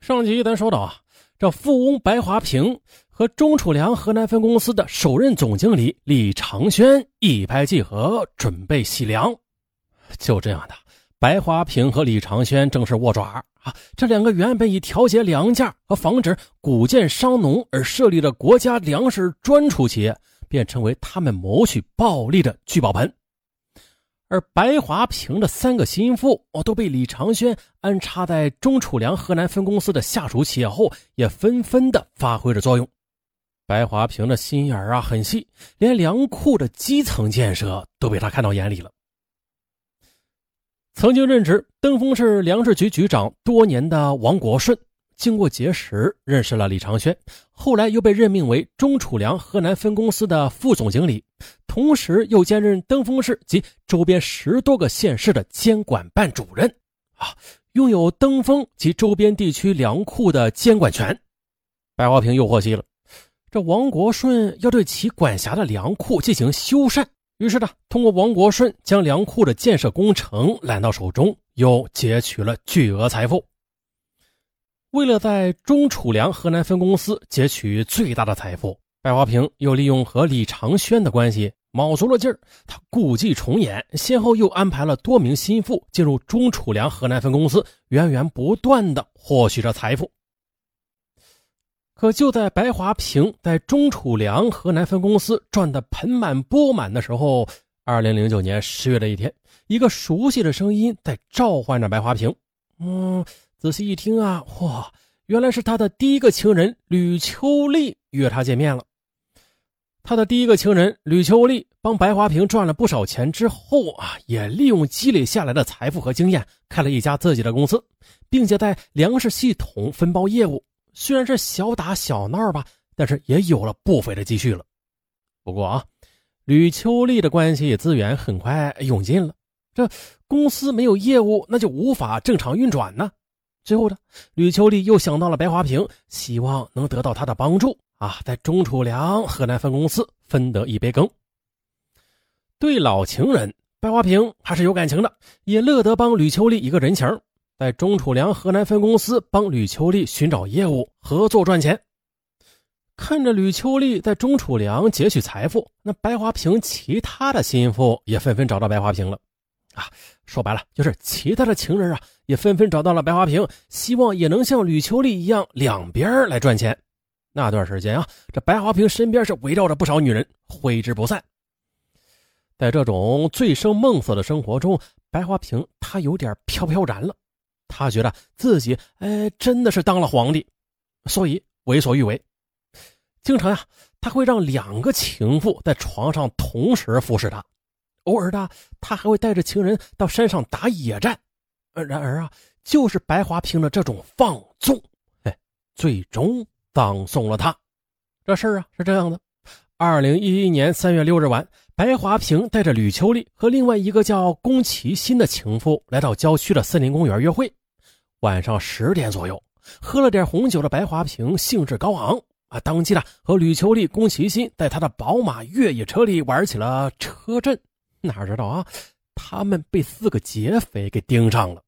上集咱说到啊，这富翁白华平和钟楚良河南分公司的首任总经理李长轩一拍即合，准备洗粮。就这样的，白华平和李长轩正式握爪啊！这两个原本以调节粮价和防止谷贱伤农而设立的国家粮食专储企业，便成为他们谋取暴利的聚宝盆。而白华平的三个心腹哦，都被李长轩安插在钟楚良河南分公司的下属企业后，也纷纷的发挥着作用。白华平的心眼啊很细，连粮库的基层建设都被他看到眼里了。曾经任职登封市粮食局局长多年的王国顺。经过结识，认识了李长轩，后来又被任命为中储粮河南分公司的副总经理，同时又兼任登封市及周边十多个县市的监管办主任，啊，拥有登封及周边地区粮库的监管权。白华平又获悉了，这王国顺要对其管辖的粮库进行修缮，于是呢，通过王国顺将粮库的建设工程揽到手中，又劫取了巨额财富。为了在中储粮河南分公司截取最大的财富，白华平又利用和李长轩的关系，卯足了劲儿。他故伎重演，先后又安排了多名心腹进入中储粮河南分公司，源源不断的获取着财富。可就在白华平在中储粮河南分公司赚得盆满钵满的时候，二零零九年十月的一天，一个熟悉的声音在召唤着白华平。嗯。仔细一听啊，哇，原来是他的第一个情人吕秋丽约他见面了。他的第一个情人吕秋丽帮白华平赚了不少钱之后啊，也利用积累下来的财富和经验，开了一家自己的公司，并且在粮食系统分包业务。虽然是小打小闹吧，但是也有了不菲的积蓄了。不过啊，吕秋丽的关系资源很快用尽了，这公司没有业务，那就无法正常运转呢。最后呢，吕秋丽又想到了白华平，希望能得到他的帮助啊，在钟楚良河南分公司分得一杯羹。对老情人白华平还是有感情的，也乐得帮吕秋丽一个人情，在钟楚良河南分公司帮吕秋丽寻找业务合作赚钱。看着吕秋丽在钟楚良劫取财富，那白华平其他的心腹也纷纷找到白华平了。啊，说白了就是其他的情人啊，也纷纷找到了白华平，希望也能像吕秋丽一样两边来赚钱。那段时间啊，这白华平身边是围绕着不少女人，挥之不散。在这种醉生梦死的生活中，白华平他有点飘飘然了。他觉得自己哎真的是当了皇帝，所以为所欲为。经常呀，他会让两个情妇在床上同时服侍他。偶尔的，他还会带着情人到山上打野战。然而啊，就是白华平的这种放纵，哎，最终葬送了他。这事儿啊是这样的：二零一一年三月六日晚，白华平带着吕秋丽和另外一个叫宫崎新的情妇来到郊区的森林公园约会。晚上十点左右，喝了点红酒的白华平兴致高昂啊，当即呢和吕秋丽、宫崎新在他的宝马越野车里玩起了车震。哪知道啊，他们被四个劫匪给盯上了。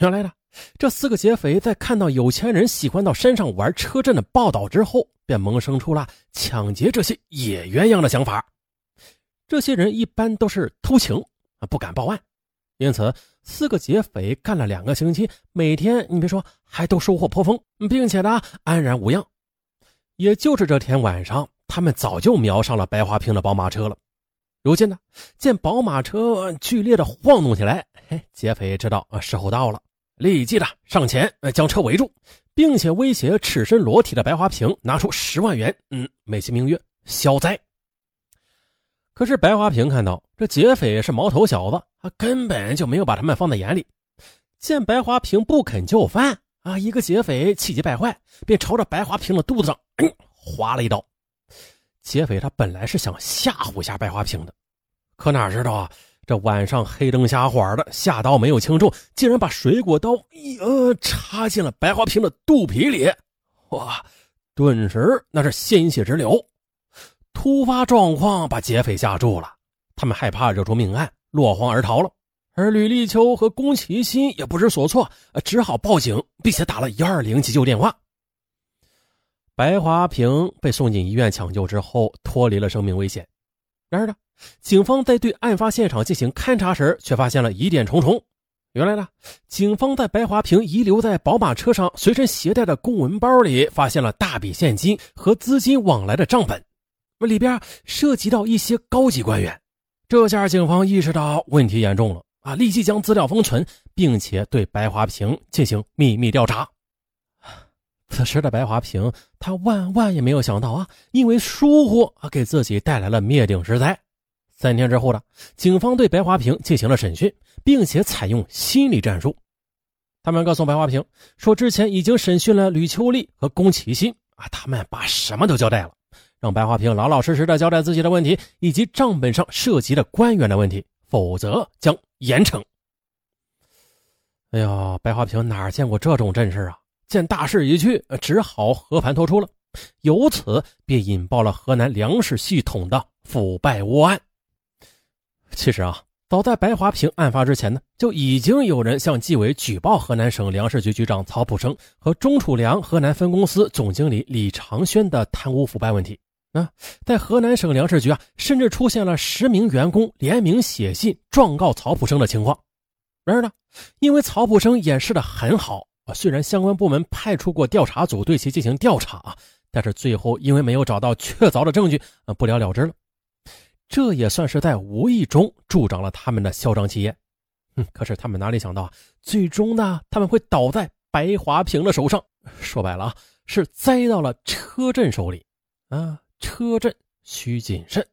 原来呢，这四个劫匪在看到有钱人喜欢到山上玩车震的报道之后，便萌生出了抢劫这些野鸳鸯的想法。这些人一般都是偷情啊，不敢报案，因此四个劫匪干了两个星期，每天你别说，还都收获颇丰，并且呢安然无恙。也就是这天晚上，他们早就瞄上了白花瓶的宝马车了。如今呢，见宝马车剧烈的晃动起来，嘿，劫匪知道啊时候到了，立即的上前将车围住，并且威胁赤身裸体的白华平拿出十万元，嗯，美其名曰消灾。可是白华平看到这劫匪是毛头小子，他根本就没有把他们放在眼里。见白华平不肯就范啊，一个劫匪气急败坏，便朝着白华平的肚子上嗯划了一刀。劫匪他本来是想吓唬一下白花瓶的，可哪知道啊，这晚上黑灯瞎火的，下刀没有轻重，竟然把水果刀一呃插进了白花瓶的肚皮里，哇！顿时那是鲜血直流。突发状况把劫匪吓住了，他们害怕惹出命案，落荒而逃了。而吕立秋和宫崎新也不知所措，只好报警，并且打了幺二零急救电话。白华平被送进医院抢救之后，脱离了生命危险。然而呢，警方在对案发现场进行勘查时，却发现了疑点重重。原来呢，警方在白华平遗留在宝马车上随身携带的公文包里，发现了大笔现金和资金往来的账本，里边涉及到一些高级官员。这下警方意识到问题严重了啊！立即将资料封存，并且对白华平进行秘密调查。此时的白华平，他万万也没有想到啊，因为疏忽啊，给自己带来了灭顶之灾。三天之后呢，警方对白华平进行了审讯，并且采用心理战术。他们告诉白华平说，之前已经审讯了吕秋丽和宫崎新啊，他们把什么都交代了，让白华平老老实实的交代自己的问题以及账本上涉及的官员的问题，否则将严惩。哎呀，白华平哪见过这种阵势啊？见大势已去，只好和盘托出了，由此便引爆了河南粮食系统的腐败窝案。其实啊，早在白华平案发之前呢，就已经有人向纪委举报河南省粮食局局长曹普生和中储粮河南分公司总经理李长轩的贪污腐败问题。啊，在河南省粮食局啊，甚至出现了十名员工联名写信状告曹普生的情况。然而呢，因为曹普生掩饰的很好虽然相关部门派出过调查组对其进行调查啊，但是最后因为没有找到确凿的证据，啊，不了了之了。这也算是在无意中助长了他们的嚣张气焰，哼！可是他们哪里想到啊，最终呢，他们会倒在白华平的手上。说白了啊，是栽到了车震手里啊！车震需谨慎。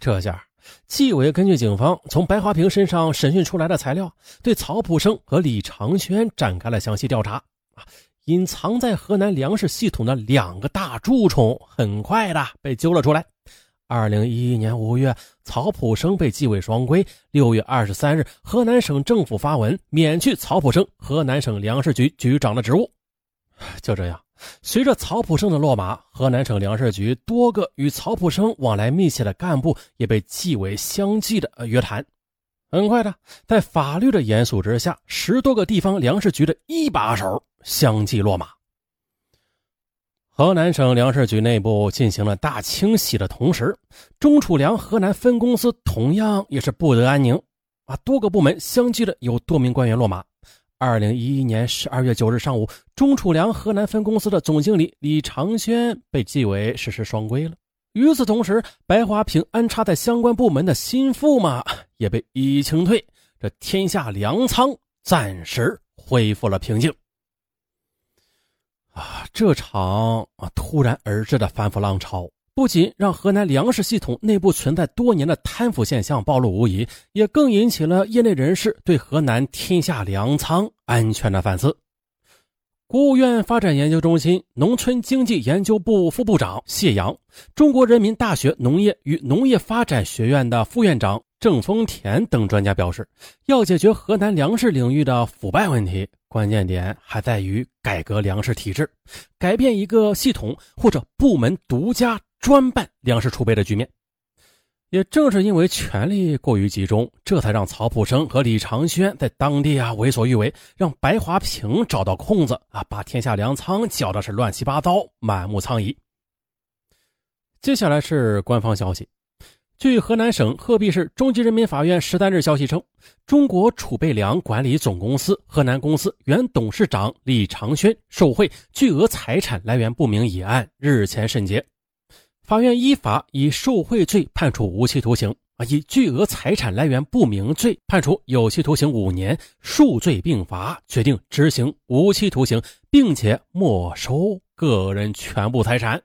这下，纪委根据警方从白华平身上审讯出来的材料，对曹普生和李长轩展开了详细调查。啊，隐藏在河南粮食系统的两个大蛀虫，很快的被揪了出来。二零一一年五月，曹普生被纪委双规。六月二十三日，河南省政府发文免去曹普生河南省粮食局局长的职务。就这样，随着曹普生的落马，河南省粮食局多个与曹普生往来密切的干部也被纪委相继的约谈。很快的，在法律的严肃之下，十多个地方粮食局的一把手相继落马。河南省粮食局内部进行了大清洗的同时，中储粮河南分公司同样也是不得安宁啊！多个部门相继的有多名官员落马。二零一一年十二月九日上午，中储粮河南分公司的总经理李长轩被纪委实施双规了。与此同时，白华平安插在相关部门的心腹嘛，也被一一清退。这天下粮仓暂时恢复了平静。啊，这场啊突然而至的反腐浪潮，不仅让河南粮食系统内部存在多年的贪腐现象暴露无遗，也更引起了业内人士对河南天下粮仓安全的反思。国务院发展研究中心农村经济研究部副部长谢阳，中国人民大学农业与农业发展学院的副院长郑丰田等专家表示，要解决河南粮食领域的腐败问题。关键点还在于改革粮食体制，改变一个系统或者部门独家专办粮食储备的局面。也正是因为权力过于集中，这才让曹普生和李长轩在当地啊为所欲为，让白华平找到空子啊，把天下粮仓搅的是乱七八糟、满目疮痍。接下来是官方消息。据河南省鹤壁市中级人民法院十三日消息称，中国储备粮管理总公司河南公司原董事长李长轩受贿巨额财产来源不明一案日前审结，法院依法以受贿罪判处无期徒刑，啊，以巨额财产来源不明罪判处有期徒刑五年，数罪并罚，决定执行无期徒刑，并且没收个人全部财产。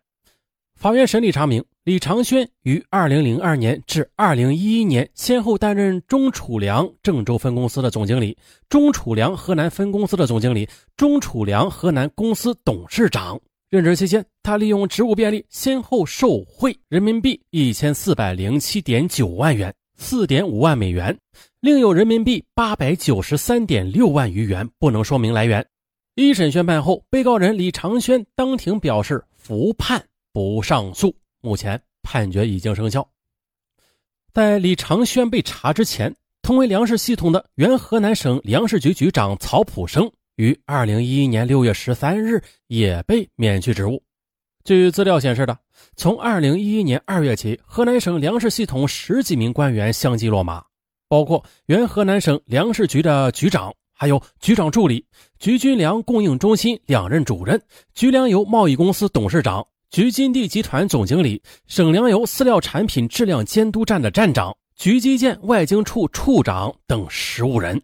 法院审理查明。李长轩于二零零二年至二零一一年先后担任中储粮郑州分公司的总经理、中储粮河南分公司的总经理、中储粮河南公司董事长。任职期间，他利用职务便利，先后受贿人民币一千四百零七点九万元、四点五万美元，另有人民币八百九十三点六万余元，不能说明来源。一审宣判后，被告人李长轩当庭表示服判不上诉。目前判决已经生效。在李长轩被查之前，同为粮食系统的原河南省粮食局局长曹普生，于二零一一年六月十三日也被免去职务。据资料显示的，从二零一一年二月起，河南省粮食系统十几名官员相继落马，包括原河南省粮食局的局长，还有局长助理、局军粮供应中心两任主任、局粮油贸易公司董事长、局金地集团总经理、省粮油饲料产品质量监督站的站长、局基建外经处处长等十五人。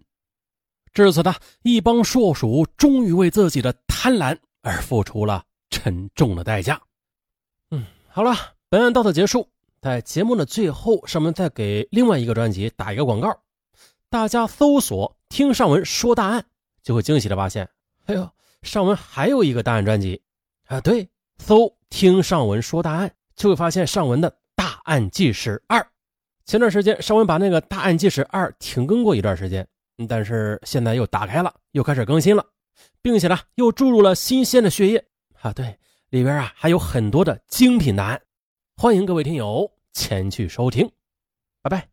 至此呢一帮硕鼠终于为自己的贪婪而付出了。沉重的代价。嗯，好了，本案到此结束。在节目的最后，上文再给另外一个专辑打一个广告。大家搜索“听上文说大案”，就会惊喜的发现，哎呦，上文还有一个大案专辑啊！对，搜“听上文说大案”，就会发现上文的《大案纪实二》。前段时间上文把那个《大案纪实二》停更过一段时间，但是现在又打开了，又开始更新了，并且呢，又注入了新鲜的血液。啊，对，里边啊还有很多的精品答案，欢迎各位听友前去收听，拜拜。